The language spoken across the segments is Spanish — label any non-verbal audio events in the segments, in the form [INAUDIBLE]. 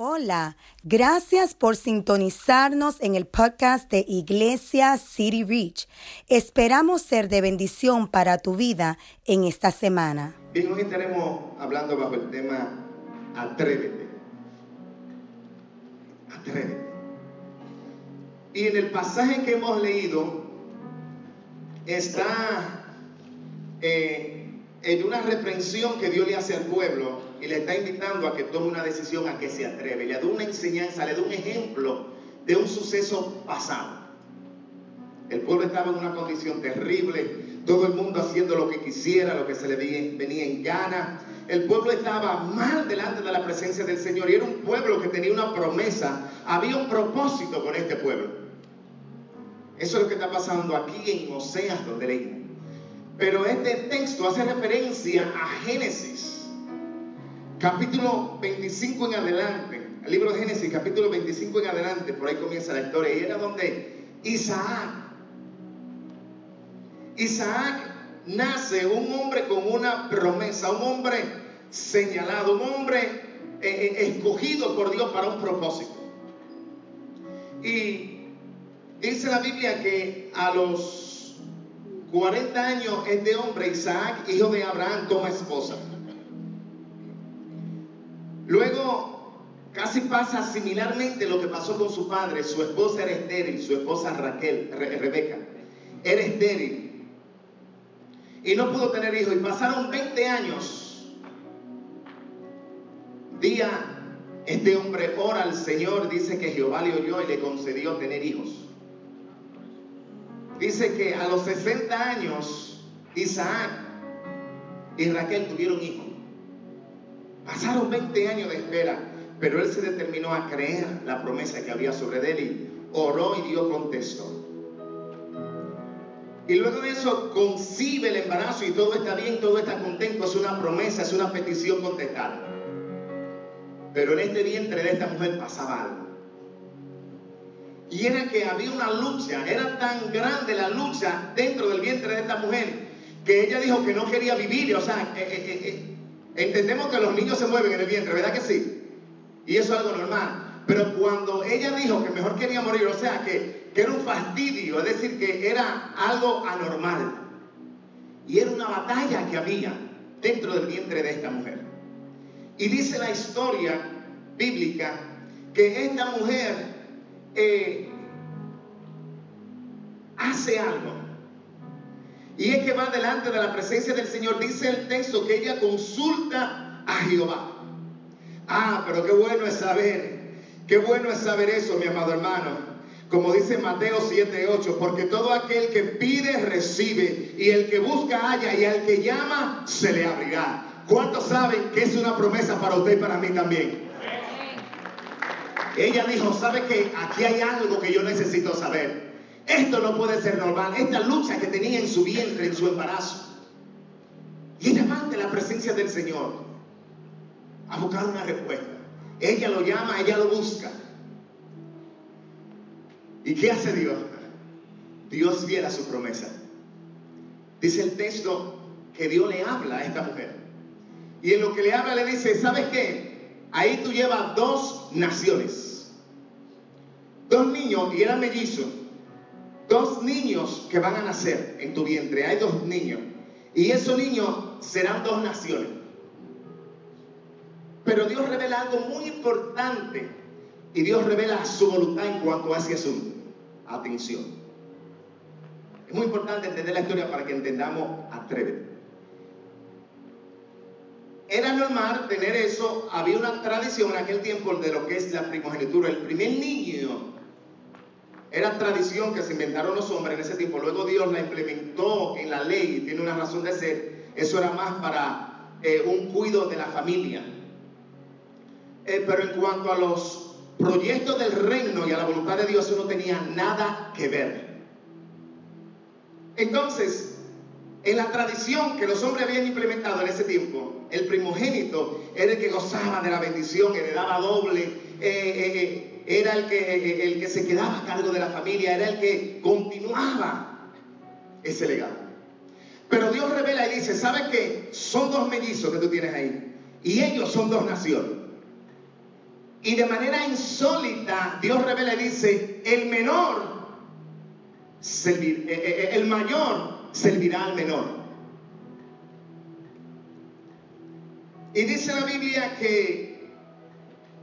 Hola, gracias por sintonizarnos en el podcast de Iglesia City Reach. Esperamos ser de bendición para tu vida en esta semana. Bien, hoy estaremos hablando bajo el tema Atrévete. Atrévete. Y en el pasaje que hemos leído está eh, en una reprensión que Dios le hace al pueblo y le está invitando a que tome una decisión, a que se atreve. Le da una enseñanza, le da un ejemplo de un suceso pasado. El pueblo estaba en una condición terrible, todo el mundo haciendo lo que quisiera, lo que se le venía en gana. El pueblo estaba mal delante de la presencia del Señor y era un pueblo que tenía una promesa, había un propósito con este pueblo. Eso es lo que está pasando aquí en Oseas, donde leí. Pero este texto hace referencia a Génesis capítulo 25 en adelante, el libro de Génesis, capítulo 25 en adelante, por ahí comienza la historia, y era donde Isaac, Isaac nace un hombre con una promesa, un hombre señalado, un hombre eh, eh, escogido por Dios para un propósito. Y dice la Biblia que a los 40 años este hombre, Isaac, hijo de Abraham, toma esposa. Luego, casi pasa similarmente lo que pasó con su padre. Su esposa era estéril, su esposa Raquel, Rebeca, era estéril. Y no pudo tener hijos. Y pasaron 20 años. Día, este hombre ora al Señor, dice que Jehová le oyó y le concedió tener hijos. Dice que a los 60 años, Isaac y Raquel tuvieron hijos. Pasaron 20 años de espera, pero él se determinó a creer la promesa que había sobre él y oró y Dios contestó. Y luego de eso concibe el embarazo y todo está bien, todo está contento, es una promesa, es una petición contestada. Pero en este vientre de esta mujer pasaba algo. Y era que había una lucha, era tan grande la lucha dentro del vientre de esta mujer que ella dijo que no quería vivir, o sea, eh, eh, eh, Entendemos que los niños se mueven en el vientre, ¿verdad que sí? Y eso es algo normal. Pero cuando ella dijo que mejor quería morir, o sea, que, que era un fastidio, es decir, que era algo anormal. Y era una batalla que había dentro del vientre de esta mujer. Y dice la historia bíblica que esta mujer eh, hace algo y es que va delante de la presencia del Señor. Dice el texto que ella consulta a Jehová. Ah, pero qué bueno es saber. Qué bueno es saber eso, mi amado hermano. Como dice Mateo 7:8, porque todo aquel que pide recibe, y el que busca halla, y al que llama se le abrirá. ¿Cuántos saben que es una promesa para usted y para mí también? Ella dijo, ¿sabe que aquí hay algo que yo necesito saber? Esto no puede ser normal. Esta lucha que tenía en su vientre, en su embarazo. Y ella va la presencia del Señor a buscar una respuesta. Ella lo llama, ella lo busca. ¿Y qué hace Dios? Dios viera su promesa. Dice el texto que Dios le habla a esta mujer. Y en lo que le habla le dice, ¿sabes qué? Ahí tú llevas dos naciones. Dos niños y eran mellizos dos niños que van a nacer en tu vientre. Hay dos niños. Y esos niños serán dos naciones. Pero Dios revela algo muy importante. Y Dios revela su voluntad en cuanto a ese asunto. Atención. Es muy importante entender la historia para que entendamos atrévete. Era normal tener eso, había una tradición en aquel tiempo de lo que es la primogenitura. El primer niño era tradición que se inventaron los hombres en ese tiempo. Luego Dios la implementó en la ley tiene una razón de ser. Eso era más para eh, un cuidado de la familia. Eh, pero en cuanto a los proyectos del reino y a la voluntad de Dios, eso no tenía nada que ver. Entonces, en la tradición que los hombres habían implementado en ese tiempo, el primogénito era el que gozaba de la bendición, heredaba doble. Eh, era el que, el que se quedaba a cargo de la familia, era el que continuaba ese legado. Pero Dios revela y dice, ¿sabes qué? Son dos mellizos que tú tienes ahí. Y ellos son dos naciones. Y de manera insólita, Dios revela y dice, el menor, eh, eh, el mayor servirá al menor. Y dice la Biblia que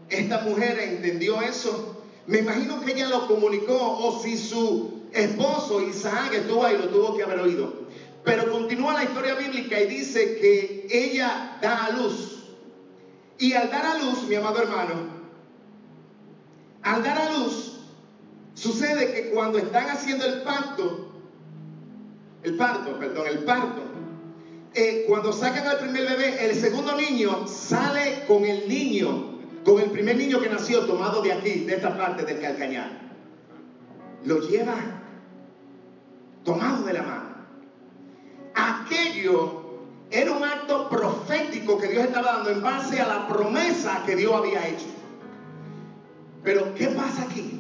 esta mujer entendió eso. Me imagino que ella lo comunicó o si su esposo Isaac estuvo ahí, lo tuvo que haber oído. Pero continúa la historia bíblica y dice que ella da a luz. Y al dar a luz, mi amado hermano, al dar a luz, sucede que cuando están haciendo el pacto, el parto, perdón, el parto, eh, cuando sacan al primer bebé, el segundo niño sale con el niño, con el primer niño que nació tomado de aquí, de esta parte del calcañar. Lo lleva tomado de la mano. Aquello era un acto profético que Dios estaba dando en base a la promesa que Dios había hecho. Pero, ¿qué pasa aquí?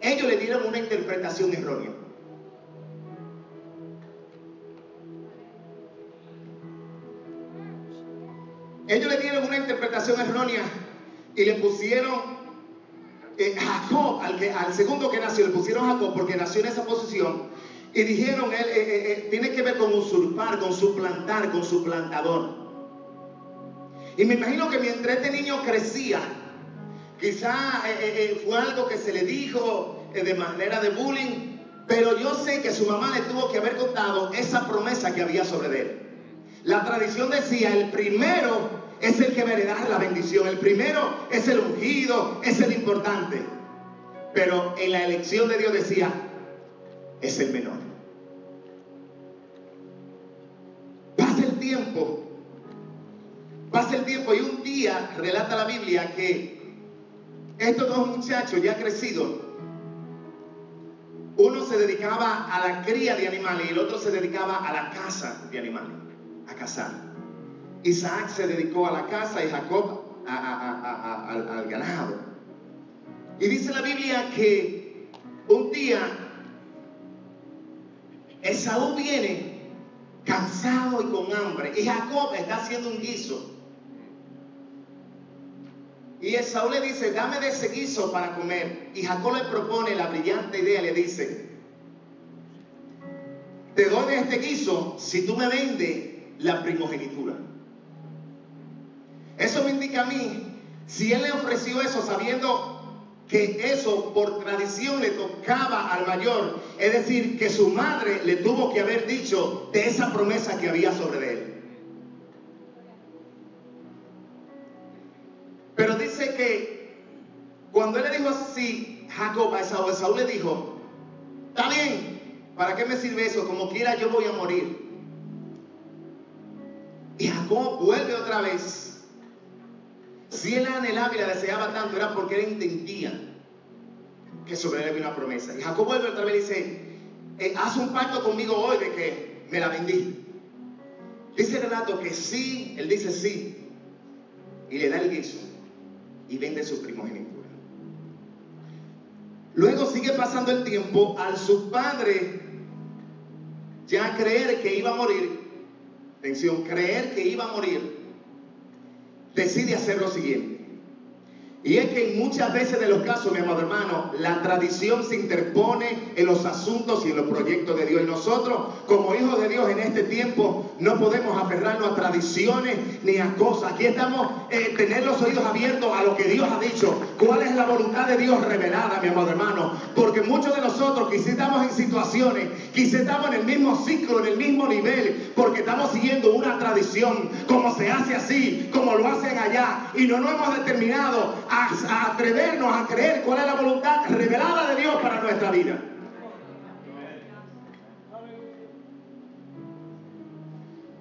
Ellos le dieron una interpretación errónea. Ellos le dieron una interpretación errónea y le pusieron eh, Jacob, al, segundo que nació, le pusieron Jacob porque nació en esa posición y dijeron, él eh, eh, eh, tiene que ver con usurpar, con suplantar, con suplantador. Y me imagino que mientras este niño crecía, quizá fue algo que se le dijo de manera de bullying, pero yo sé que su mamá le tuvo que haber contado esa promesa que había sobre él. La tradición decía, el primero es el que heredar la bendición, el primero es el ungido, es el importante. Pero en la elección de Dios decía, es el menor. Pasa el tiempo, pasa el tiempo y un día relata la Biblia que estos dos muchachos ya crecidos, uno se dedicaba a la cría de animales y el otro se dedicaba a la caza de animales, a cazar. Isaac se dedicó a la caza y Jacob al ganado. Y dice la Biblia que un día Esaú viene cansado y con hambre. Y Jacob está haciendo un guiso. Y Esaú le dice, dame de ese guiso para comer. Y Jacob le propone la brillante idea, le dice, te doy este guiso si tú me vendes la primogenitura. Eso me indica a mí, si él le ofreció eso sabiendo que eso por tradición le tocaba al mayor, es decir, que su madre le tuvo que haber dicho de esa promesa que había sobre él. Pero dice que cuando él le dijo así, Jacob a Esaú, Esaú le dijo, está bien, ¿para qué me sirve eso? Como quiera yo voy a morir. Jacob vuelve otra vez si él anhelaba y la deseaba tanto, era porque él entendía que sobre él había una promesa. Y Jacob vuelve otra vez y dice, eh, haz un pacto conmigo hoy de que me la vendí. Dice el relato que sí, él dice sí, y le da el guiso y vende su primogenitura. Luego sigue pasando el tiempo, al su padre ya creer que iba a morir, atención, creer que iba a morir, decide hacer lo siguiente. Y es que en muchas veces de los casos, mi amado hermano, la tradición se interpone en los asuntos y en los proyectos de Dios. Y nosotros, como hijos de Dios en este tiempo, no podemos aferrarnos a tradiciones ni a cosas. Aquí estamos, eh, tener los oídos abiertos a lo que Dios ha dicho. ¿Cuál es la voluntad de Dios revelada, mi amado hermano? Porque muchos de nosotros quizás estamos en situaciones, quizás estamos en el mismo ciclo, en el mismo nivel, porque estamos siguiendo una tradición, como se hace así, como lo hacen allá, y no nos hemos determinado a, atrevernos a creer cuál es la voluntad revelada de Dios para nuestra vida.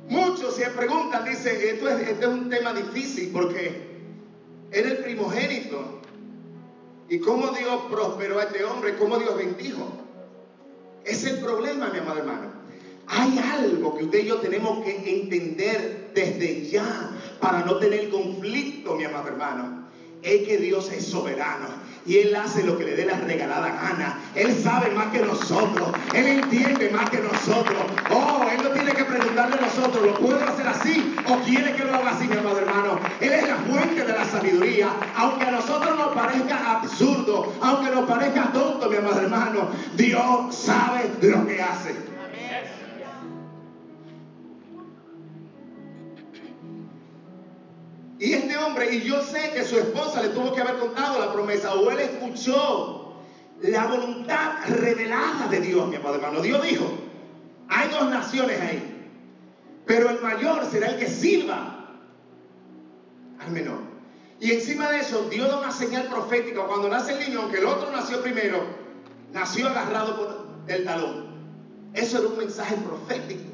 Muchos se preguntan, dice, esto es, es un tema difícil porque era el primogénito. ¿Y cómo Dios prosperó a este hombre? ¿Cómo Dios bendijo? Es el problema, mi amado hermano. Hay algo que usted y yo tenemos que entender desde ya para no tener conflicto, mi amado hermano es que Dios es soberano y Él hace lo que le dé la regalada gana. Él sabe más que nosotros, Él entiende más que nosotros. Oh, Él no tiene que preguntarle a nosotros ¿lo puedo hacer así o quiere que lo haga así, mi amado hermano? Él es la fuente de la sabiduría. Aunque a nosotros nos parezca absurdo, aunque nos parezca tonto, mi amado hermano, Dios sabe lo que hace. Este hombre, y yo sé que su esposa le tuvo que haber contado la promesa, o él escuchó la voluntad revelada de Dios, mi amado hermano. Dios dijo, hay dos naciones ahí, pero el mayor será el que sirva al menor. Y encima de eso, Dios da una señal profética. Cuando nace el niño, aunque el otro nació primero, nació agarrado por el talón. Eso era un mensaje profético.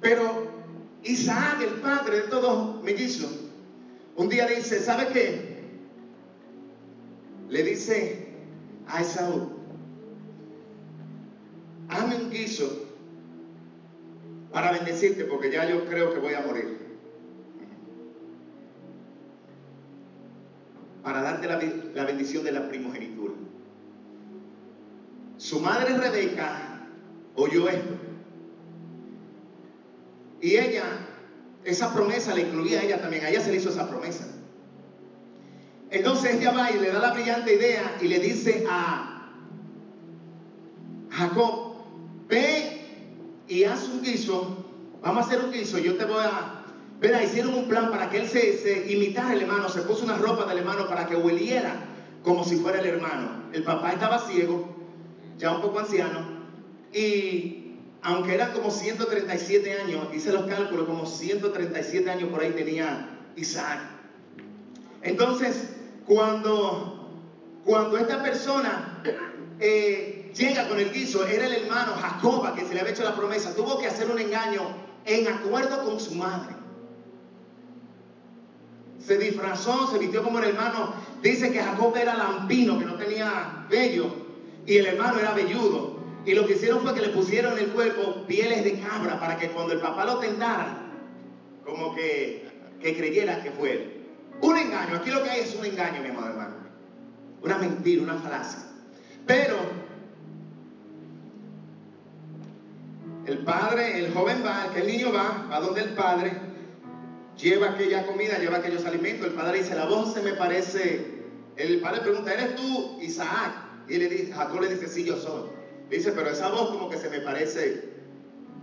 Pero Isaac, el padre de todos mellizos, un día dice, ¿sabe qué? Le dice a Esaú, hazme un guiso para bendecirte porque ya yo creo que voy a morir. Para darte la, la bendición de la primogenitura. Su madre Rebeca oyó esto y ella, esa promesa le incluía a ella también, a ella se le hizo esa promesa. Entonces ella va y le da la brillante idea y le dice a Jacob, ve y haz un guiso, vamos a hacer un guiso, yo te voy a... Verá, hicieron un plan para que él se, se imitara el hermano, se puso una ropa del hermano para que hueliera como si fuera el hermano. El papá estaba ciego, ya un poco anciano, y aunque eran como 137 años, hice los cálculos, como 137 años por ahí tenía Isaac. Entonces, cuando, cuando esta persona eh, llega con el guiso, era el hermano Jacoba que se le había hecho la promesa, tuvo que hacer un engaño en acuerdo con su madre. Se disfrazó, se vistió como el hermano. Dice que Jacob era lampino, que no tenía vello, y el hermano era velludo. Y lo que hicieron fue que le pusieron en el cuerpo pieles de cabra para que cuando el papá lo tentara, como que, que creyera que fue. Un engaño, aquí lo que hay es un engaño, mi amado hermano. Una mentira, una falacia. Pero el padre, el joven va, el niño va, va donde el padre, lleva aquella comida, lleva aquellos alimentos. El padre dice, la voz se me parece. El padre pregunta, ¿eres tú, Isaac? Y le dice, Jacob le dice, sí, yo soy. Dice, pero esa voz como que se me parece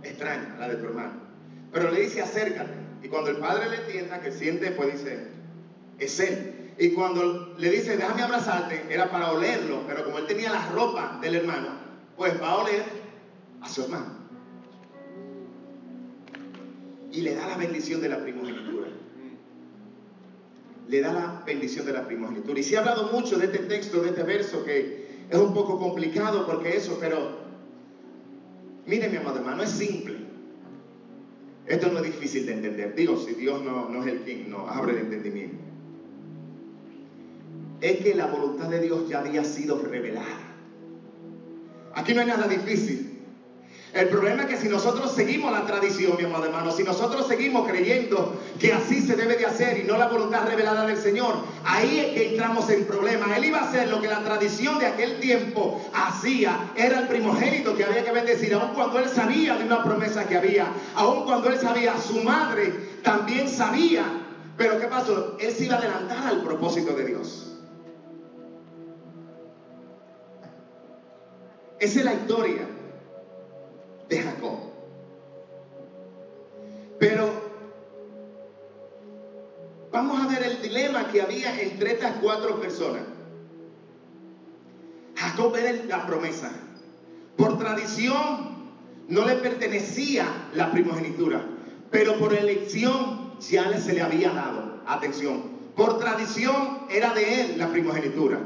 extraña, la de tu hermano. Pero le dice, acércate. Y cuando el padre le entienda, que siente, pues dice, es él. Y cuando le dice, déjame abrazarte, era para olerlo. Pero como él tenía la ropa del hermano, pues va a oler a su hermano. Y le da la bendición de la primogenitura. Le da la bendición de la primogenitura. Y se ha hablado mucho de este texto, de este verso, que es un poco complicado porque eso, pero mire mi amado hermano, es simple. Esto no es difícil de entender. Digo, si Dios no, es el quien nos abre el entendimiento. Es que la voluntad de Dios ya había sido revelada. Aquí no hay nada difícil. El problema es que si nosotros seguimos la tradición, mi amado hermano, si nosotros seguimos creyendo que así se debe de hacer y no la voluntad revelada del Señor, ahí es que entramos en problemas. Él iba a hacer lo que la tradición de aquel tiempo hacía. Era el primogénito que había que bendecir, aun cuando él sabía de una promesa que había, aun cuando él sabía, su madre también sabía. Pero ¿qué pasó? Él se iba a adelantar al propósito de Dios. Esa es la historia de Jacob. Pero vamos a ver el dilema que había entre estas cuatro personas. Jacob era la promesa. Por tradición no le pertenecía la primogenitura, pero por elección ya se le había dado. Atención, por tradición era de él la primogenitura,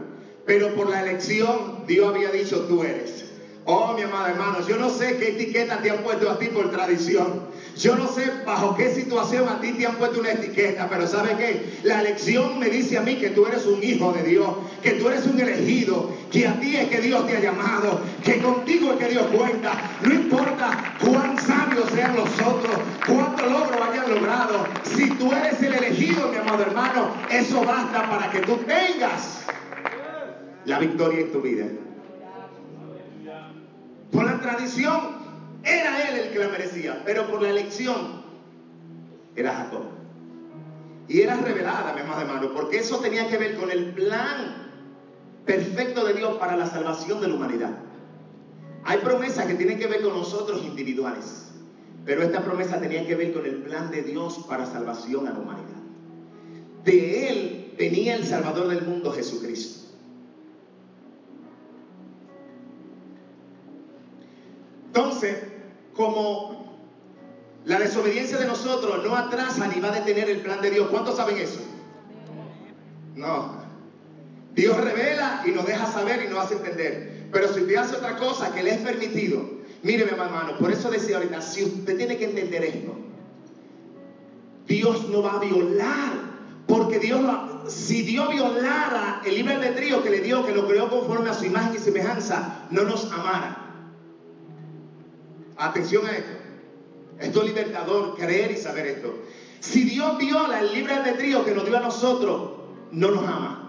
pero por la elección Dios había dicho tú eres. Oh, mi amado hermano, yo no sé qué etiqueta te han puesto a ti por tradición. Yo no sé bajo qué situación a ti te han puesto una etiqueta, pero ¿sabe qué? La elección me dice a mí que tú eres un hijo de Dios, que tú eres un elegido, que a ti es que Dios te ha llamado, que contigo es que Dios cuenta. No importa cuán sabios sean los otros, cuánto logro hayan logrado. Si tú eres el elegido, mi amado hermano, eso basta para que tú tengas la victoria en tu vida. Tradición, Era él el que la merecía, pero por la elección era Jacob. Y era revelada, mi amado hermano, porque eso tenía que ver con el plan perfecto de Dios para la salvación de la humanidad. Hay promesas que tienen que ver con nosotros individuales, pero esta promesa tenía que ver con el plan de Dios para salvación a la humanidad. De él venía el Salvador del mundo, Jesucristo. Entonces, como la desobediencia de nosotros no atrasa ni va a detener el plan de Dios, ¿cuántos saben eso? No. Dios revela y nos deja saber y nos hace entender. Pero si usted hace otra cosa que le es permitido, mire mi hermano, por eso decía ahorita, si usted tiene que entender esto, Dios no va a violar porque Dios, si Dios violara el libre albedrío que le dio, que lo creó conforme a su imagen y semejanza, no nos amara. Atención a esto. Esto es libertador, creer y saber esto. Si Dios viola el libre albedrío que nos dio a nosotros, no nos ama.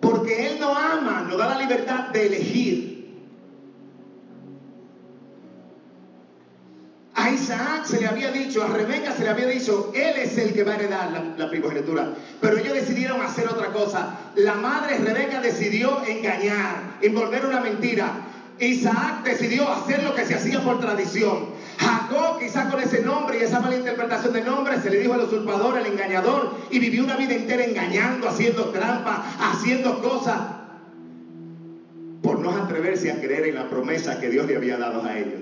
Porque Él no ama, nos da la libertad de elegir. A Isaac se le había dicho, a Rebeca se le había dicho, él es el que va a heredar la, la, primogenitura. Pero ellos decidieron hacer otra cosa. La madre Rebeca decidió engañar, envolver una mentira. Isaac decidió hacer lo que se hacía por tradición. Jacob, quizás con ese nombre y esa mala interpretación de nombre, se le dijo al usurpador, al engañador, y vivió una vida entera engañando, haciendo trampas, haciendo cosas, por no atreverse a creer en la promesa que Dios le había dado a ellos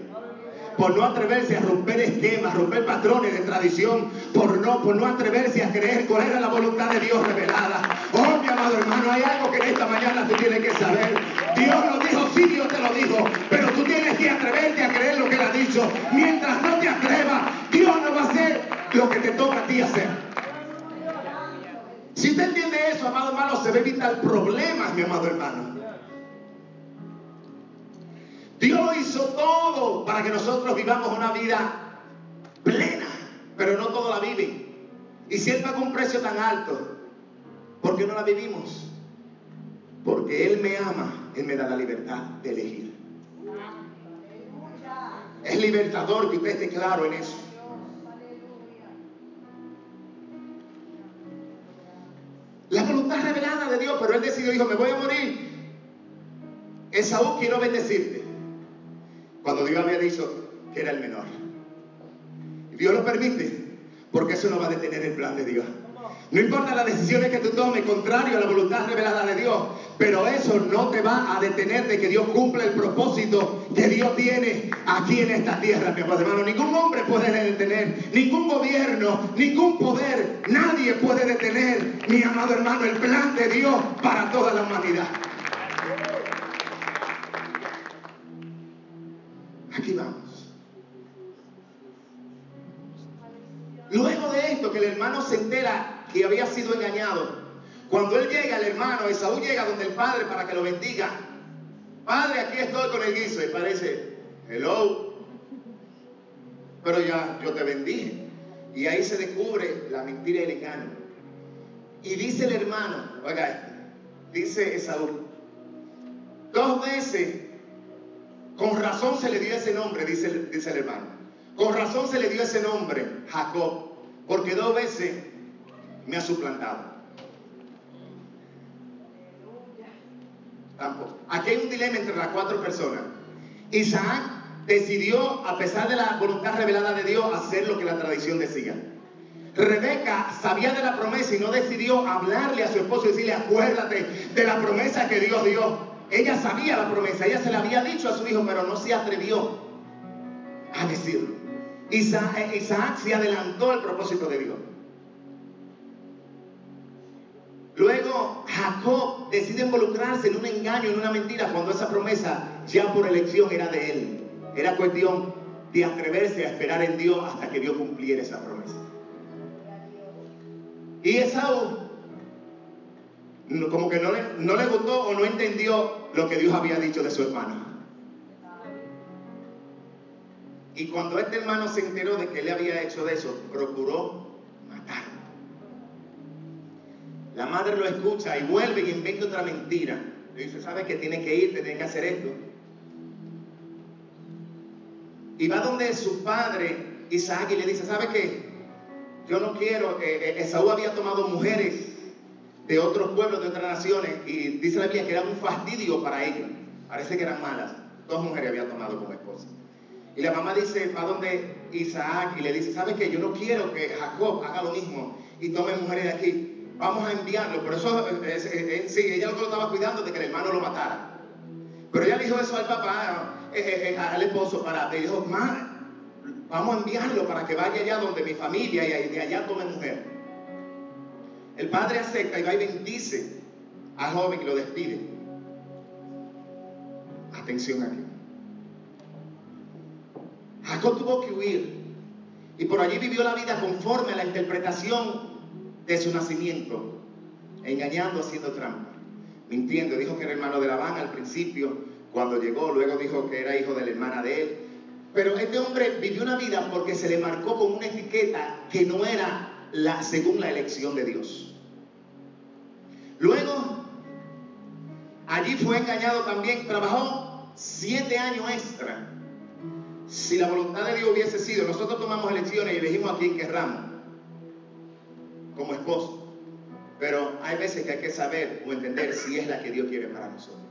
por no atreverse a romper esquemas, romper patrones de tradición, por no, por no atreverse a creer cuál era la voluntad de Dios revelada. Oh, mi amado hermano, hay algo que en esta mañana tú tienes que saber. Dios lo dijo, sí, Dios te lo dijo, pero tú tienes que atreverte a creer lo que Él ha dicho. Mientras no te atrevas, Dios no va a hacer lo que te toca a ti hacer. Si usted entiende eso, amado hermano, se va a evitar problemas, mi amado hermano. Dios hizo todo para que nosotros vivamos una vida plena, pero no todos la viven. Y si Él un precio tan alto, ¿por qué no la vivimos? Porque Él me ama, Él me da la libertad de elegir. Es libertador que usted esté claro en eso. La voluntad revelada de Dios, pero Él decidió, dijo, me voy a morir. Esaú quiero bendecirte. Cuando Dios había dicho que era el menor. Dios lo permite, porque eso no va a detener el plan de Dios. No importa las decisiones que tú tomes, contrario a la voluntad revelada de Dios, pero eso no te va a detener de que Dios cumpla el propósito que Dios tiene aquí en esta tierra, mi hermano. Ningún hombre puede detener, ningún gobierno, ningún poder, nadie puede detener, mi amado hermano, el plan de Dios para toda la humanidad. Aquí vamos. Luego de esto, que el hermano se entera que había sido engañado, cuando él llega, el hermano, Esaú llega donde el padre para que lo bendiga. Padre, aquí estoy con el guiso. Y parece, hello. Pero ya yo te bendije. Y ahí se descubre la mentira y el engaño. Y dice el hermano, oiga, dice Esaú, dos veces con razón se le dio ese nombre, dice dice el hermano. Con razón se le dio ese nombre, Jacob, porque dos veces me ha suplantado. Tampoco. Aquí hay un dilema entre las cuatro personas. Isaac decidió, a pesar de la voluntad revelada de Dios, hacer lo que la tradición decía. Rebeca sabía de la promesa y no decidió hablarle a su esposo y decirle, acuérdate de la promesa que Dios dio. Ella sabía la promesa, ella se la había dicho a su hijo, pero no se atrevió a decirlo. Isaac, Isaac se adelantó al propósito de Dios. Luego Jacob decide involucrarse en un engaño, en una mentira, cuando esa promesa ya por elección era de él. Era cuestión de atreverse a esperar en Dios hasta que Dios cumpliera esa promesa. Y Esaú, como que no le, no le gustó o no entendió lo que Dios había dicho de su hermano. Y cuando este hermano se enteró de que él había hecho de eso, procuró La madre lo escucha y vuelve y inventa otra mentira. Le dice, ¿sabes que tiene que irte, tiene que hacer esto? y va donde su padre Isaac y le dice, ¿sabe qué? Yo no quiero, eh, eh, Esaú había tomado mujeres de otros pueblos, de otras naciones, y dice la Biblia que era un fastidio para ellos. Parece que eran malas. Dos mujeres había tomado como esposa. Y la mamá dice, va donde Isaac y le dice, ¿sabe qué? Yo no quiero que Jacob haga lo mismo y tome mujeres de aquí. Vamos a enviarlo. Pero eso, sí, ella lo estaba cuidando de que el hermano lo matara. Pero ella dijo eso al papá, eh, al esposo, para, le dijo, vamos a enviarlo para que vaya allá donde mi familia y de allá tome mujer. El padre acepta y va y bendice al joven y lo despide. Atención aquí. Jacob tuvo que huir y por allí vivió la vida conforme a la interpretación de su nacimiento, engañando, haciendo trampa, mintiendo. Dijo que era hermano de Labán al principio, cuando llegó, luego dijo que era hijo de la hermana de él. Pero este hombre vivió una vida porque se le marcó con una etiqueta que no era la, según la elección de Dios. Luego, allí fue engañado también, trabajó siete años extra. Si la voluntad de Dios hubiese sido, nosotros tomamos elecciones y elegimos a quien querramos como esposo. Pero hay veces que hay que saber o entender si es la que Dios quiere para nosotros.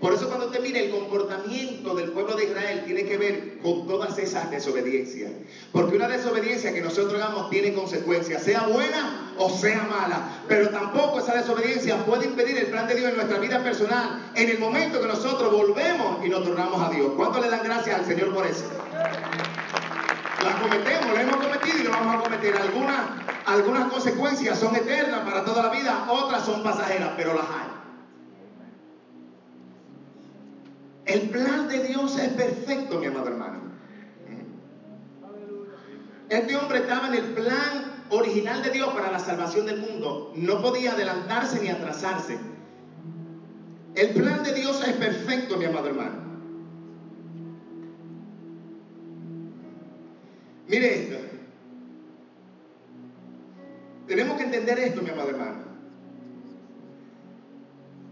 Por eso cuando usted mira el comportamiento del pueblo de Israel tiene que ver con todas esas desobediencias. Porque una desobediencia que nosotros hagamos tiene consecuencias, sea buena o sea mala. Pero tampoco esa desobediencia puede impedir el plan de Dios en nuestra vida personal en el momento que nosotros volvemos y nos tornamos a Dios. ¿Cuánto le dan gracias al Señor por eso? La cometemos, la hemos cometido y la vamos a cometer. Algunas, algunas consecuencias son eternas para toda la vida, otras son pasajeras, pero las hay. El plan de Dios es perfecto, mi amado hermano. Este hombre estaba en el plan original de Dios para la salvación del mundo. No podía adelantarse ni atrasarse. El plan de Dios es perfecto, mi amado hermano. Mire esto. Tenemos que entender esto, mi amado hermano.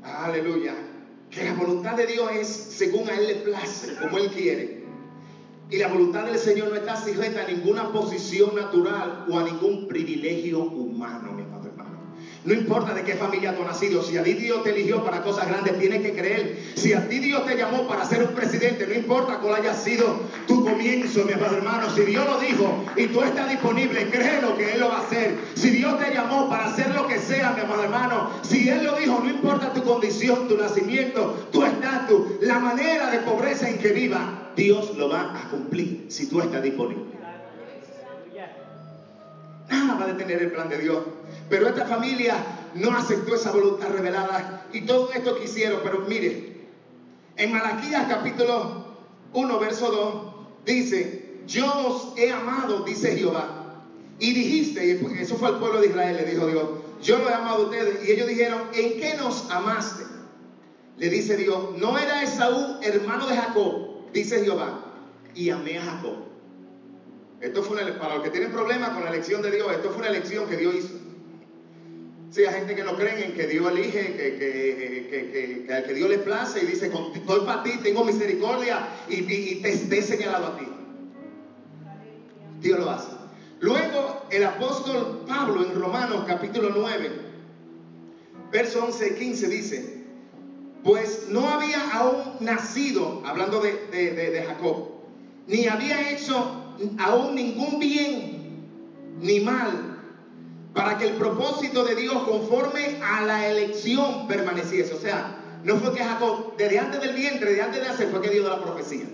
Aleluya que la voluntad de Dios es según a Él le place, como Él quiere. Y la voluntad del Señor no está sujeta a ninguna posición natural o a ningún privilegio humano. No importa de qué familia tú has nacido, si a ti Dios te eligió para cosas grandes, tienes que creer. Si a ti Dios te llamó para ser un presidente, no importa cuál haya sido tu comienzo, mi hermano. Si Dios lo dijo y tú estás disponible, créelo que Él lo va a hacer. Si Dios te llamó para hacer lo que sea, mi amado hermano, si Él lo dijo, no importa tu condición, tu nacimiento, tu estatus, la manera de pobreza en que viva, Dios lo va a cumplir si tú estás disponible. Nada va a detener el plan de Dios. Pero esta familia no aceptó esa voluntad revelada y todo esto que hicieron. Pero mire, en Malaquías capítulo 1, verso 2, dice, yo os he amado, dice Jehová. Y dijiste, y eso fue al pueblo de Israel, le dijo Dios, yo lo he amado a ustedes. Y ellos dijeron, ¿en qué nos amaste? Le dice Dios, no era Esaú hermano de Jacob, dice Jehová, y amé a Jacob. Esto fue una, para los que tienen problemas con la elección de Dios, esto fue una elección que Dios hizo. Sí, hay gente que no cree en que Dios elige, que, que, que, al que Dios le place y dice, estoy para ti, tengo misericordia y, te, he señalado a ti. Dios lo hace. Luego el apóstol Pablo en Romanos capítulo 9, verso 11 y 15 dice, pues no había aún nacido, hablando de, de Jacob, ni había hecho aún ningún bien ni mal para que el propósito de Dios conforme a la elección permaneciese. O sea, no fue que Jacob, desde antes del vientre, desde antes de hacer, fue que dio la profecía.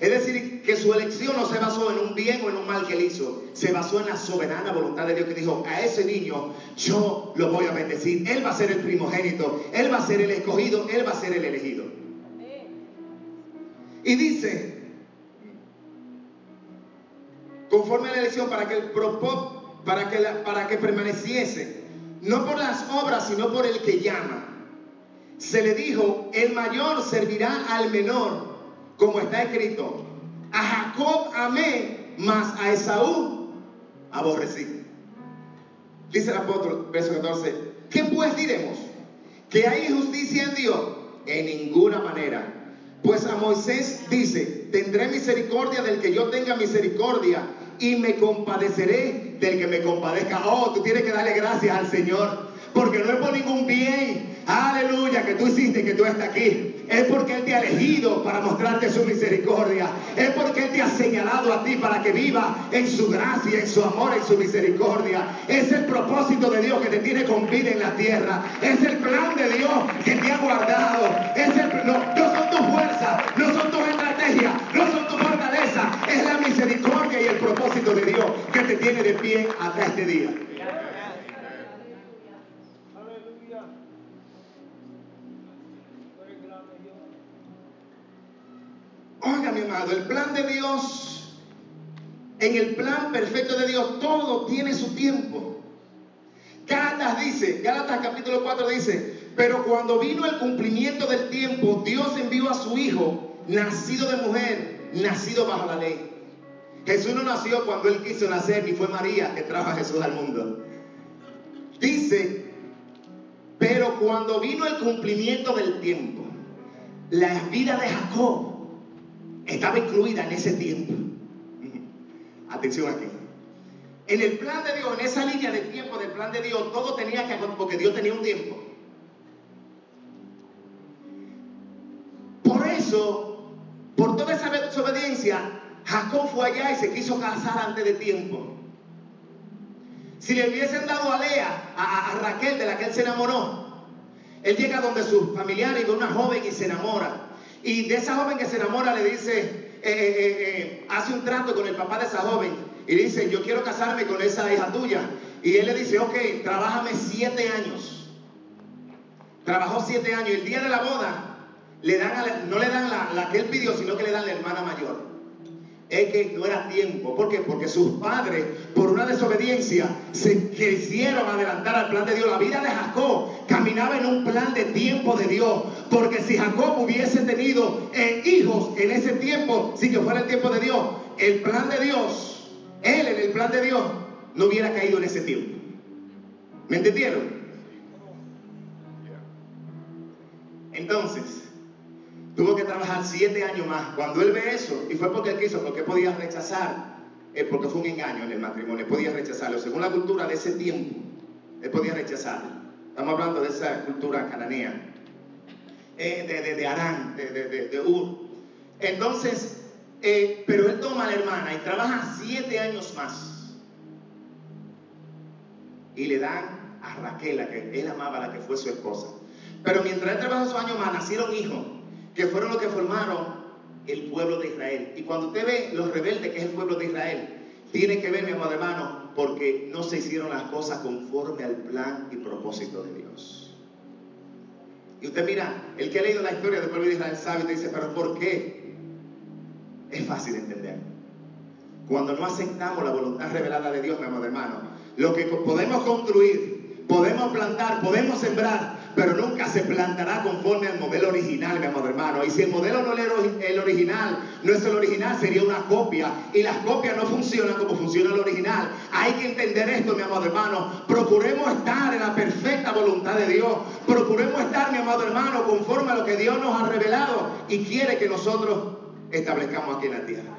Es decir, que su elección no se basó en un bien o en un mal que él hizo, se basó en la soberana voluntad de Dios que dijo, a ese niño yo lo voy a bendecir, él va a ser el primogénito, él va a ser el escogido, él va a ser el elegido. Y dice, conforme a la elección, para que el propósito para que, para que permaneciese, no por las obras, sino por el que llama. Se le dijo, el mayor servirá al menor, como está escrito. A Jacob amé, mas a Esaú aborrecí. Dice el apóstol, verso 14, ¿qué pues diremos? ¿Que hay injusticia en Dios? En ninguna manera. Pues a Moisés dice, tendré misericordia del que yo tenga misericordia y me compadeceré del que me compadezca. Oh, tú tienes que darle gracias al Señor, porque no es por ningún bien, aleluya, que tú hiciste que tú estás aquí. Es porque Él te ha elegido para mostrarte su misericordia. Es porque Él te ha señalado a ti para que viva en su gracia, en su amor, en su misericordia. Es el propósito de Dios que te tiene con vida en la tierra. Es el plan de Dios que te ha guardado. Es el, no, no son tus fuerzas, no son tus pie hasta este día. Oiga, mi amado, el plan de Dios, en el plan perfecto de Dios, todo tiene su tiempo. Gálatas dice, Gálatas capítulo 4 dice, pero cuando vino el cumplimiento del tiempo, Dios envió a su Hijo, nacido de mujer, nacido bajo la ley. Jesús no nació cuando él quiso nacer, ni fue María que trajo a Jesús al mundo. Dice, pero cuando vino el cumplimiento del tiempo, la vida de Jacob estaba incluida en ese tiempo. [LAUGHS] Atención aquí. En el plan de Dios, en esa línea de tiempo del plan de Dios, todo tenía que porque Dios tenía un tiempo. Por eso, por toda esa desobediencia, Jacob fue allá y se quiso casar antes de tiempo. Si le hubiesen dado a Lea, a, a Raquel, de la que él se enamoró, él llega donde sus familiares y una joven y se enamora. Y de esa joven que se enamora le dice, eh, eh, eh, hace un trato con el papá de esa joven y dice, yo quiero casarme con esa hija tuya. Y él le dice, ok, trabájame siete años. Trabajó siete años. El día de la boda, le dan no le dan la, la que él pidió, sino que le dan la hermana mayor es que no era tiempo. ¿Por qué? Porque sus padres, por una desobediencia, se quisieron adelantar al plan de Dios. La vida de Jacob caminaba en un plan de tiempo de Dios. Porque si Jacob hubiese tenido eh, hijos en ese tiempo, sin que fuera el tiempo de Dios, el plan de Dios, él en el plan de Dios, no hubiera caído en ese tiempo. ¿Me entendieron? Entonces, Tuvo que trabajar siete años más. Cuando él ve eso, y fue porque él quiso, porque podía rechazar, porque fue un engaño en el matrimonio, podía rechazarlo. Según la cultura de ese tiempo, él podía rechazarlo. Estamos hablando de esa cultura cananea, eh, de, de, Arán, de, de, Ur. Entonces, eh, pero él toma a la hermana y trabaja siete años más. Y le dan a Raquel, la que él amaba, la que fue su esposa. Pero mientras él trabaja esos años más, nacieron hijos que fueron los que formaron el pueblo de Israel. Y cuando usted ve los rebeldes, que es el pueblo de Israel, tiene que ver, mi amado hermano, porque no se hicieron las cosas conforme al plan y propósito de Dios. Y usted mira, el que ha leído la historia del pueblo de Israel sabe y dice, pero ¿por qué? Es fácil de entender. Cuando no aceptamos la voluntad revelada de Dios, mi amado hermano, lo que podemos construir, podemos plantar, podemos sembrar, pero nunca se plantará conforme al modelo original, mi amado hermano. Y si el modelo no es el original, no es el original, sería una copia. Y las copias no funcionan como funciona el original. Hay que entender esto, mi amado hermano. Procuremos estar en la perfecta voluntad de Dios. Procuremos estar, mi amado hermano, conforme a lo que Dios nos ha revelado y quiere que nosotros establezcamos aquí en la tierra.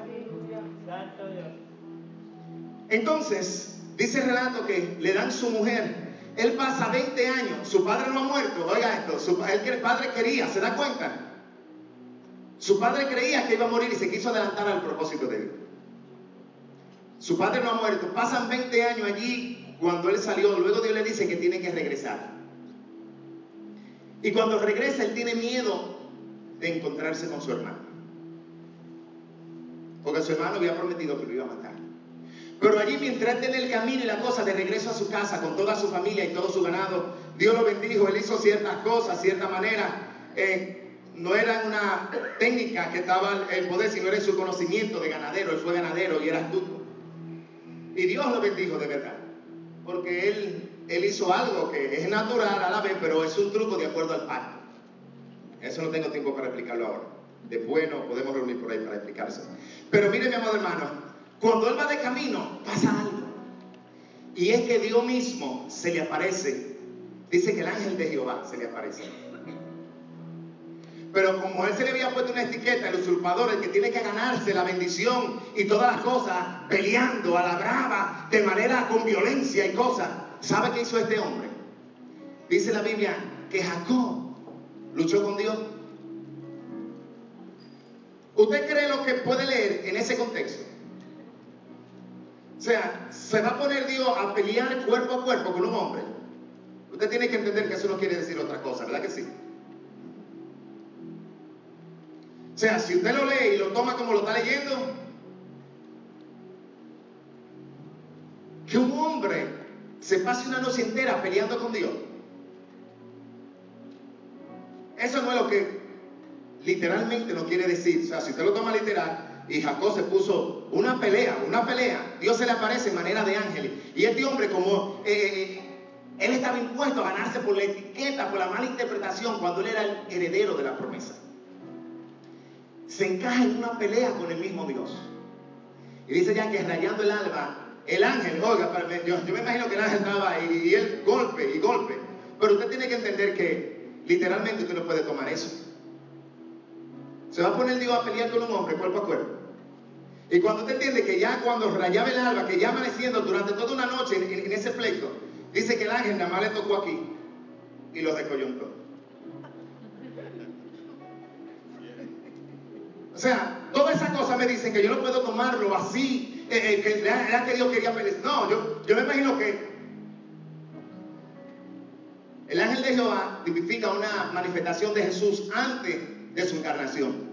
Entonces, dice el relato que le dan su mujer él pasa 20 años, su padre no ha muerto, oiga esto, su, el padre quería, ¿se da cuenta? Su padre creía que iba a morir y se quiso adelantar al propósito de Dios. Su padre no ha muerto, pasan 20 años allí cuando él salió, luego Dios le dice que tiene que regresar. Y cuando regresa, él tiene miedo de encontrarse con su hermano. Porque su hermano había prometido que lo iba a matar. Pero allí mientras en el camino y la cosa de regreso a su casa con toda su familia y todo su ganado, Dios lo bendijo, él hizo ciertas cosas, cierta manera. Eh, no era una técnica que estaba el poder, sino era su conocimiento de ganadero. Él fue ganadero y era astuto. Y Dios lo bendijo de verdad. Porque él, él hizo algo que es natural a la vez, pero es un truco de acuerdo al pacto. Eso no tengo tiempo para explicarlo ahora. Después nos podemos reunir por ahí para explicarse. Pero mire, mi amado hermano, cuando él va de camino, pasa algo. Y es que Dios mismo se le aparece. Dice que el ángel de Jehová se le aparece. Pero como él se le había puesto una etiqueta, el usurpador, el que tiene que ganarse la bendición y todas las cosas, peleando a la brava, de manera con violencia y cosas, ¿sabe qué hizo este hombre? Dice la Biblia que Jacob luchó con Dios. ¿Usted cree lo que puede leer en ese contexto? O sea, se va a poner Dios a pelear cuerpo a cuerpo con un hombre. Usted tiene que entender que eso no quiere decir otra cosa, ¿verdad que sí? O sea, si usted lo lee y lo toma como lo está leyendo, que un hombre se pase una noche entera peleando con Dios. Eso no es lo que literalmente lo quiere decir. O sea, si usted lo toma literal, y Jacob se puso una pelea, una pelea, Dios se le aparece en manera de ángel. Y este hombre, como eh, eh, él estaba impuesto a ganarse por la etiqueta, por la mala interpretación, cuando él era el heredero de la promesa, se encaja en una pelea con el mismo Dios. Y dice ya que rayando el alba, el ángel, oiga, yo, yo me imagino que el ángel estaba y él golpe y golpe. Pero usted tiene que entender que literalmente usted no puede tomar eso. Se va a poner Dios a pelear con un hombre cuerpo a cuerpo. Y cuando usted entiende que ya cuando rayaba el alba, que ya amaneciendo durante toda una noche en, ese pleito, dice que el ángel nada más le tocó aquí y lo descoyuntó. O sea, todas esas cosas me dicen que yo no puedo tomarlo así, eh, eh, que era que Dios quería pelear. No, yo, yo me imagino que el ángel de Jehová tipifica una manifestación de Jesús antes de su encarnación.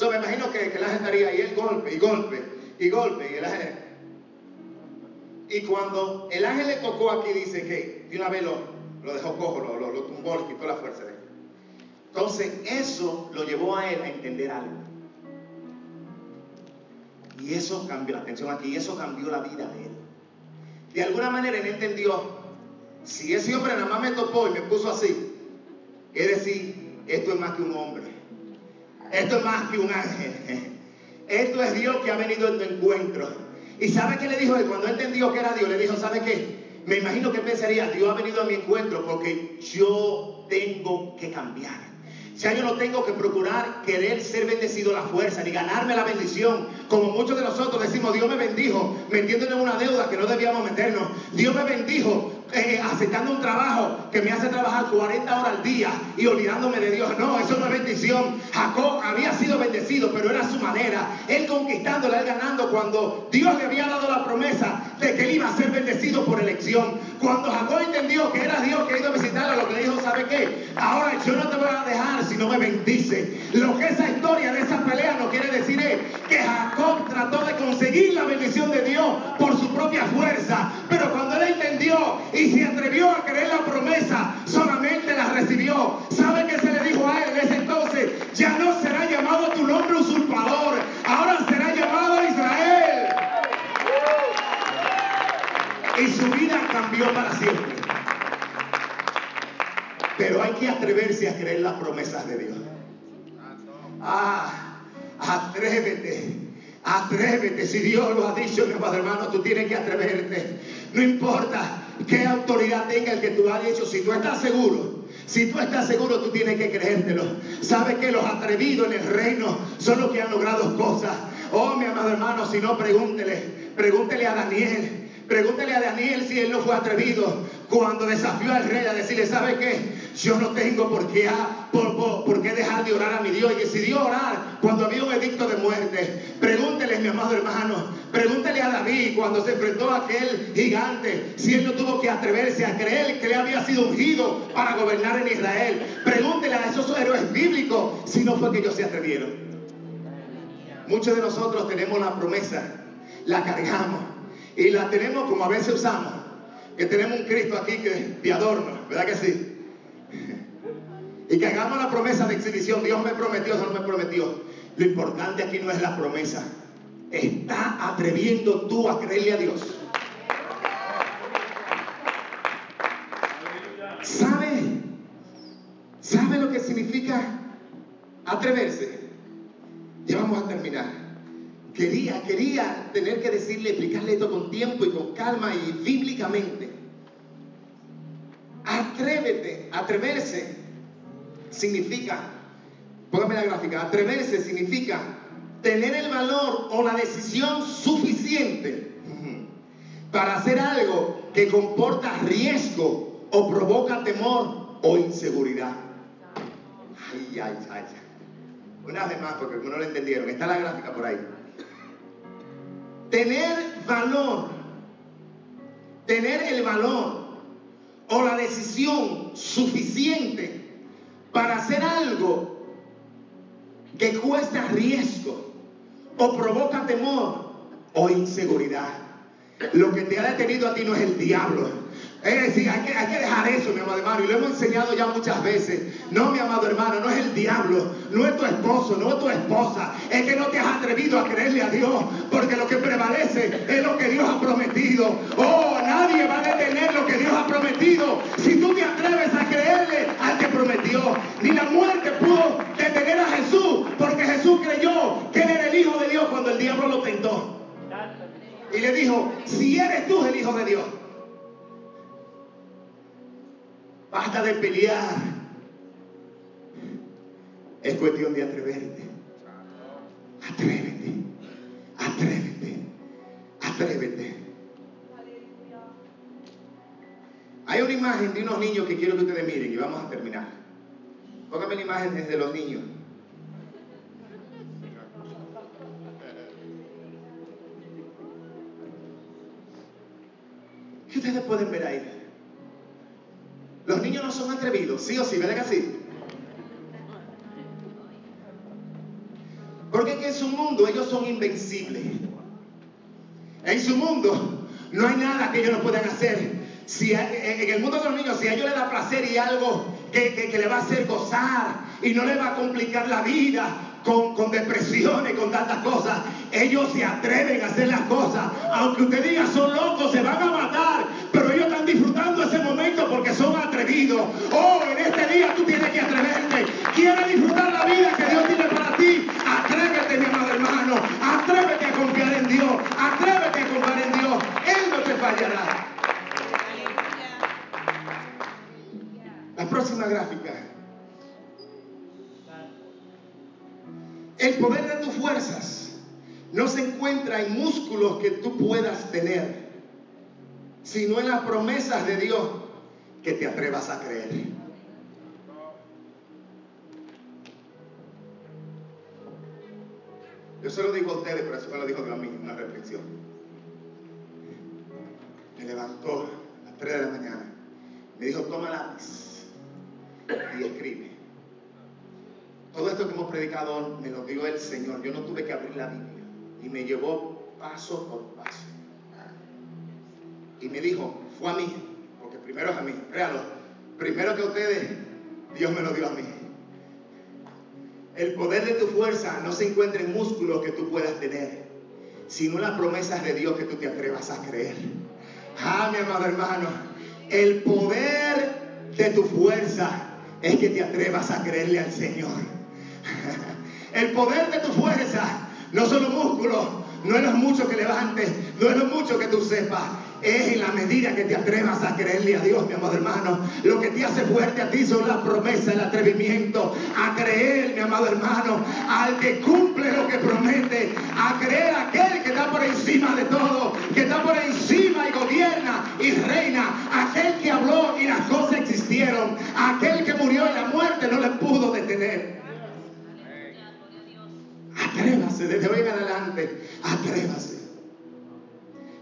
So, me imagino que, el ángel estaría ahí, el golpe y golpe y golpe. Y el ángel. Y cuando el ángel le tocó aquí, dice que de una vez lo, dejó cojo, lo, lo, tumbó, le quitó la fuerza de él. Entonces, eso lo llevó a él a entender algo. Y eso cambió, atención aquí, eso cambió la vida de él. De alguna manera él entendió, si ese hombre nada más me topó y me puso así, es decir, esto es más que un hombre. Esto es más que un ángel. Esto es Dios que ha venido en tu encuentro. ¿Y sabe qué le dijo él? Cuando entendió que era Dios, le dijo, ¿sabe qué? Me imagino que pensaría, Dios ha venido a mi encuentro porque yo tengo que cambiar. Ya yo no tengo que procurar querer ser bendecido a la fuerza, ni ganarme la bendición. Como muchos de nosotros decimos, Dios me bendijo, metiéndonos en una deuda que no debíamos meternos. Dios me bendijo, eh, aceptando un trabajo que me hace trabajar 40 horas al día y olvidándome de Dios. No, eso no es bendición. Jacob había sido bendecido, pero era su manera. Él conquistándola, él ganando cuando Dios le había dado la promesa de que él iba a ser bendecido por elección. Cuando Jacob entendió que era Dios que iba a visitarlo, lo que le dijo, ¿sabe qué? Ahora yo no te voy a no me bendice. Lo que esa historia de esa pelea no quiere decir es que Jacob trató de conseguir la bendición de Dios por su propia fuerza. Pero cuando él entendió y se atrevió a creer la promesa, solamente la recibió. ¿Sabe qué se le dijo a él en ese entonces? Ya no será llamado tu nombre usurpador, ahora será llamado Israel. Y su vida cambió para siempre. Pero hay que atreverse a creer las promesas de Dios. Ah, atrévete. Atrévete, si Dios lo ha dicho, mi hermano, tú tienes que atreverte. No importa qué autoridad tenga el que tú has dicho, si tú estás seguro, si tú estás seguro, tú tienes que creértelo. Sabes que los atrevidos en el reino son los que han logrado cosas. Oh, mi amado hermano, si no, pregúntele, pregúntele a Daniel. Pregúntele a Daniel si él no fue atrevido cuando desafió al rey a decirle, ¿sabe qué? Yo no tengo por qué, por, qué dejar de orar a mi Dios. Y decidió orar cuando había un edicto de muerte. Pregúntele, mi amado hermano, pregúntele a David cuando se enfrentó a aquel gigante, si él no tuvo que atreverse a creer que le había sido ungido para gobernar en Israel. Pregúntele a esos héroes bíblicos si no fue que ellos se atrevieron. Muchos de nosotros tenemos la promesa, la cargamos y la tenemos como a veces usamos. Que tenemos un Cristo aquí que de adorno, ¿verdad que sí? Y que hagamos la promesa de exhibición. Dios me prometió, Dios me prometió. Lo importante aquí no es la promesa. Está atreviendo tú a creerle a Dios. ¿Sabe? ¿Sabe lo que significa atreverse? Ya vamos a terminar. Quería, quería tener que decirle, explicarle esto con tiempo y con calma y bíblicamente. Atrévete, atreverse significa Póngame la gráfica. Atreverse significa tener el valor o la decisión suficiente para hacer algo que comporta riesgo o provoca temor o inseguridad. Ay, ay, ay. Una vez más, porque no lo entendieron. Está la gráfica por ahí. Tener valor, tener el valor o la decisión suficiente para hacer algo que cuesta riesgo o provoca temor o inseguridad. Lo que te ha detenido a ti no es el diablo, es decir, hay que, hay que dejar eso, mi amado hermano, y lo hemos enseñado ya muchas veces. No, mi amado hermano, no es el diablo, no es tu esposo, no es tu esposa. Es que no te has atrevido a creerle a Dios, porque lo que prevalece es lo que Dios ha prometido. Oh, nadie va a detener lo que Dios ha prometido. Si tú te atreves a creerle al que prometió, ni la muerte pudo detener a Jesús, porque Jesús creyó que era el Hijo de Dios cuando el diablo lo tentó. Y le dijo, si eres tú el Hijo de Dios. Basta de pelear. Es cuestión de atreverte. Atrévete. Atrévete. Atrévete. Hay una imagen de unos niños que quiero que ustedes miren y vamos a terminar. Póngame la imagen desde los niños. ¿Qué ustedes pueden ver ahí? Atrevidos, sí o sí, ¿verdad que sí? Porque en su mundo ellos son invencibles. En su mundo no hay nada que ellos no puedan hacer. Si en el mundo de los niños, si a ellos les da placer y algo que, que, que le va a hacer gozar y no le va a complicar la vida, con, con, depresiones, con tantas cosas. Ellos se atreven a hacer las cosas. Aunque usted diga son locos, se van a matar. Oh, en este día tú tienes que atreverte. ¿Quieres disfrutar la vida que Dios tiene para ti? Atrévete, mi amado hermano. Atrévete a confiar en Dios. Atrévete a confiar en Dios. Él no te fallará. La próxima gráfica. El poder de tus fuerzas no se encuentra en músculos que tú puedas tener, sino en las promesas de Dios que te atrevas a creer. Yo se lo digo a ustedes, pero eso me lo dijo Dios a mí, una reflexión. Me levantó a las 3 de la mañana. Me dijo, toma lápiz y escribe. Todo esto que hemos predicado me lo dio el Señor. Yo no tuve que abrir la Biblia. Y me llevó paso por paso. Y me dijo, fue a mí. Primero es a mí. Créalo. Primero que a ustedes, Dios me lo dio a mí. El poder de tu fuerza no se encuentra en músculos que tú puedas tener, sino en las promesas de Dios que tú te atrevas a creer. Ah, mi amado hermano, el poder de tu fuerza es que te atrevas a creerle al Señor. [LAUGHS] El poder de tu fuerza no son los músculos, no es lo mucho que levantes, no es lo mucho que tú sepas. Es en la medida que te atrevas a creerle a Dios, mi amado hermano. Lo que te hace fuerte a ti son las promesas, el atrevimiento. A creer, mi amado hermano, al que cumple lo que promete. A creer a aquel que está por encima de todo, que está por encima y gobierna y reina. Aquel que habló y las cosas existieron. Aquel que murió y la muerte no le pudo detener. Atrévase, desde hoy en adelante, atrévase.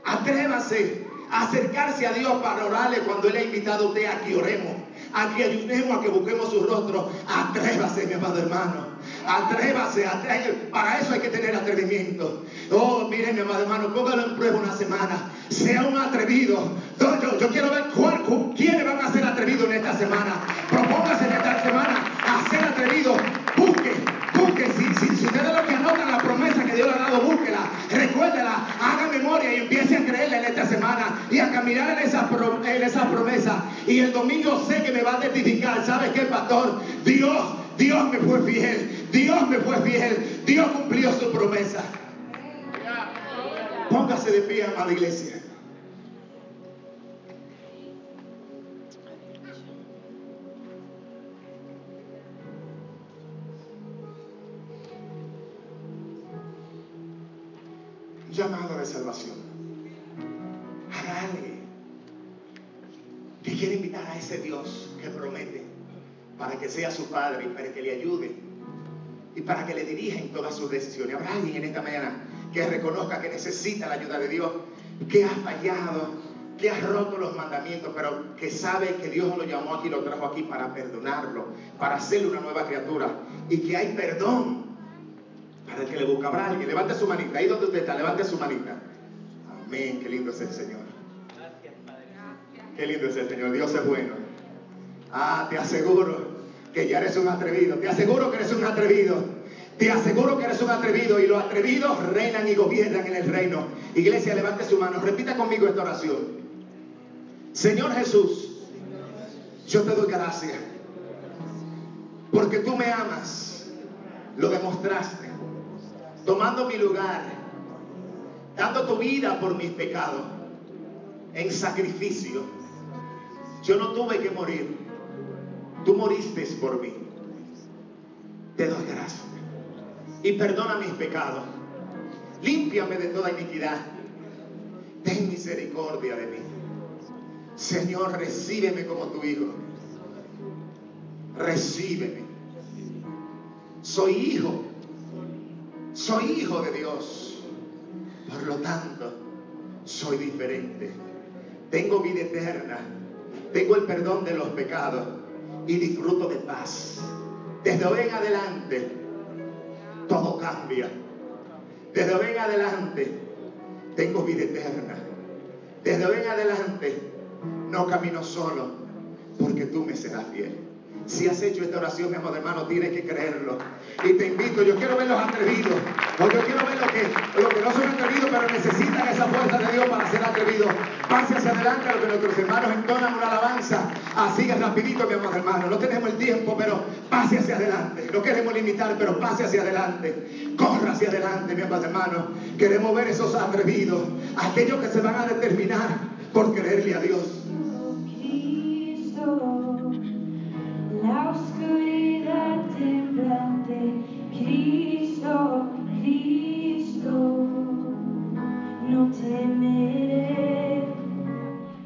Atrévase acercarse a Dios para orarle cuando Él ha invitado a usted a que oremos, a que ayunemos, a que busquemos su rostro. Atrévase, mi amado hermano. Atrévase. Para eso hay que tener atrevimiento. Oh, miren, mi amado hermano, póngalo en prueba una semana. Sea un atrevido. Yo, yo, quiero ver cuál, quiénes van a ser atrevidos en esta semana. Propóngase en esta semana a ser atrevido. Busque, busque. Si, si, si usted lo que anotan la promesa que Dios le ha dado, búsquela. y a caminar en esa, pro, promesa. Y el domingo sé que me va a testificar. ¿Sabes qué, pastor? Dios, Dios me fue fiel. Dios me fue fiel. Dios cumplió su promesa. Póngase de pie, a la iglesia. llamada de salvación. Quiere invitar a ese Dios que promete para que sea su padre y para que le ayude y para que le dirija en todas sus decisiones. Habrá alguien en esta mañana que reconozca que necesita la ayuda de Dios, que ha fallado, que ha roto los mandamientos, pero que sabe que Dios lo llamó aquí, lo trajo aquí para perdonarlo, para hacerle una nueva criatura y que hay perdón para el que le busca. Habrá alguien, levante su manita, ahí donde usted está, levante su manita. Amén, qué lindo es el Señor. Qué lindo es el Señor, Dios es bueno. Ah, te aseguro que ya eres un atrevido, te aseguro que eres un atrevido. Te aseguro que eres un atrevido y los atrevidos reinan y gobiernan en el reino. Iglesia, levante su mano, repita conmigo esta oración. Señor Jesús, yo te doy gracias porque tú me amas, lo demostraste, tomando mi lugar, dando tu vida por mis pecados, en sacrificio. Yo no tuve que morir, tú moriste por mí. Te doy gracias y perdona mis pecados. Límpiame de toda iniquidad. Ten misericordia de mí. Señor, recíbeme como tu hijo. Recíbeme. Soy hijo. Soy hijo de Dios. Por lo tanto, soy diferente. Tengo vida eterna. Tengo el perdón de los pecados y disfruto de paz. Desde hoy en adelante, todo cambia. Desde hoy en adelante, tengo vida eterna. Desde hoy en adelante, no camino solo, porque tú me serás fiel. Si has hecho esta oración, mi amado hermano, tienes que creerlo. Y te invito, yo quiero ver los atrevidos. O yo quiero ver los que, lo que no son atrevidos, pero necesitan esa fuerza de Dios para ser atrevidos. Pase hacia adelante a lo que nuestros hermanos entonan una alabanza. Así es rapidito, mi amado hermano. No tenemos el tiempo, pero pase hacia adelante. No queremos limitar, pero pase hacia adelante. Corra hacia adelante, mi amado hermano. Queremos ver esos atrevidos. Aquellos que se van a determinar por creerle a Dios.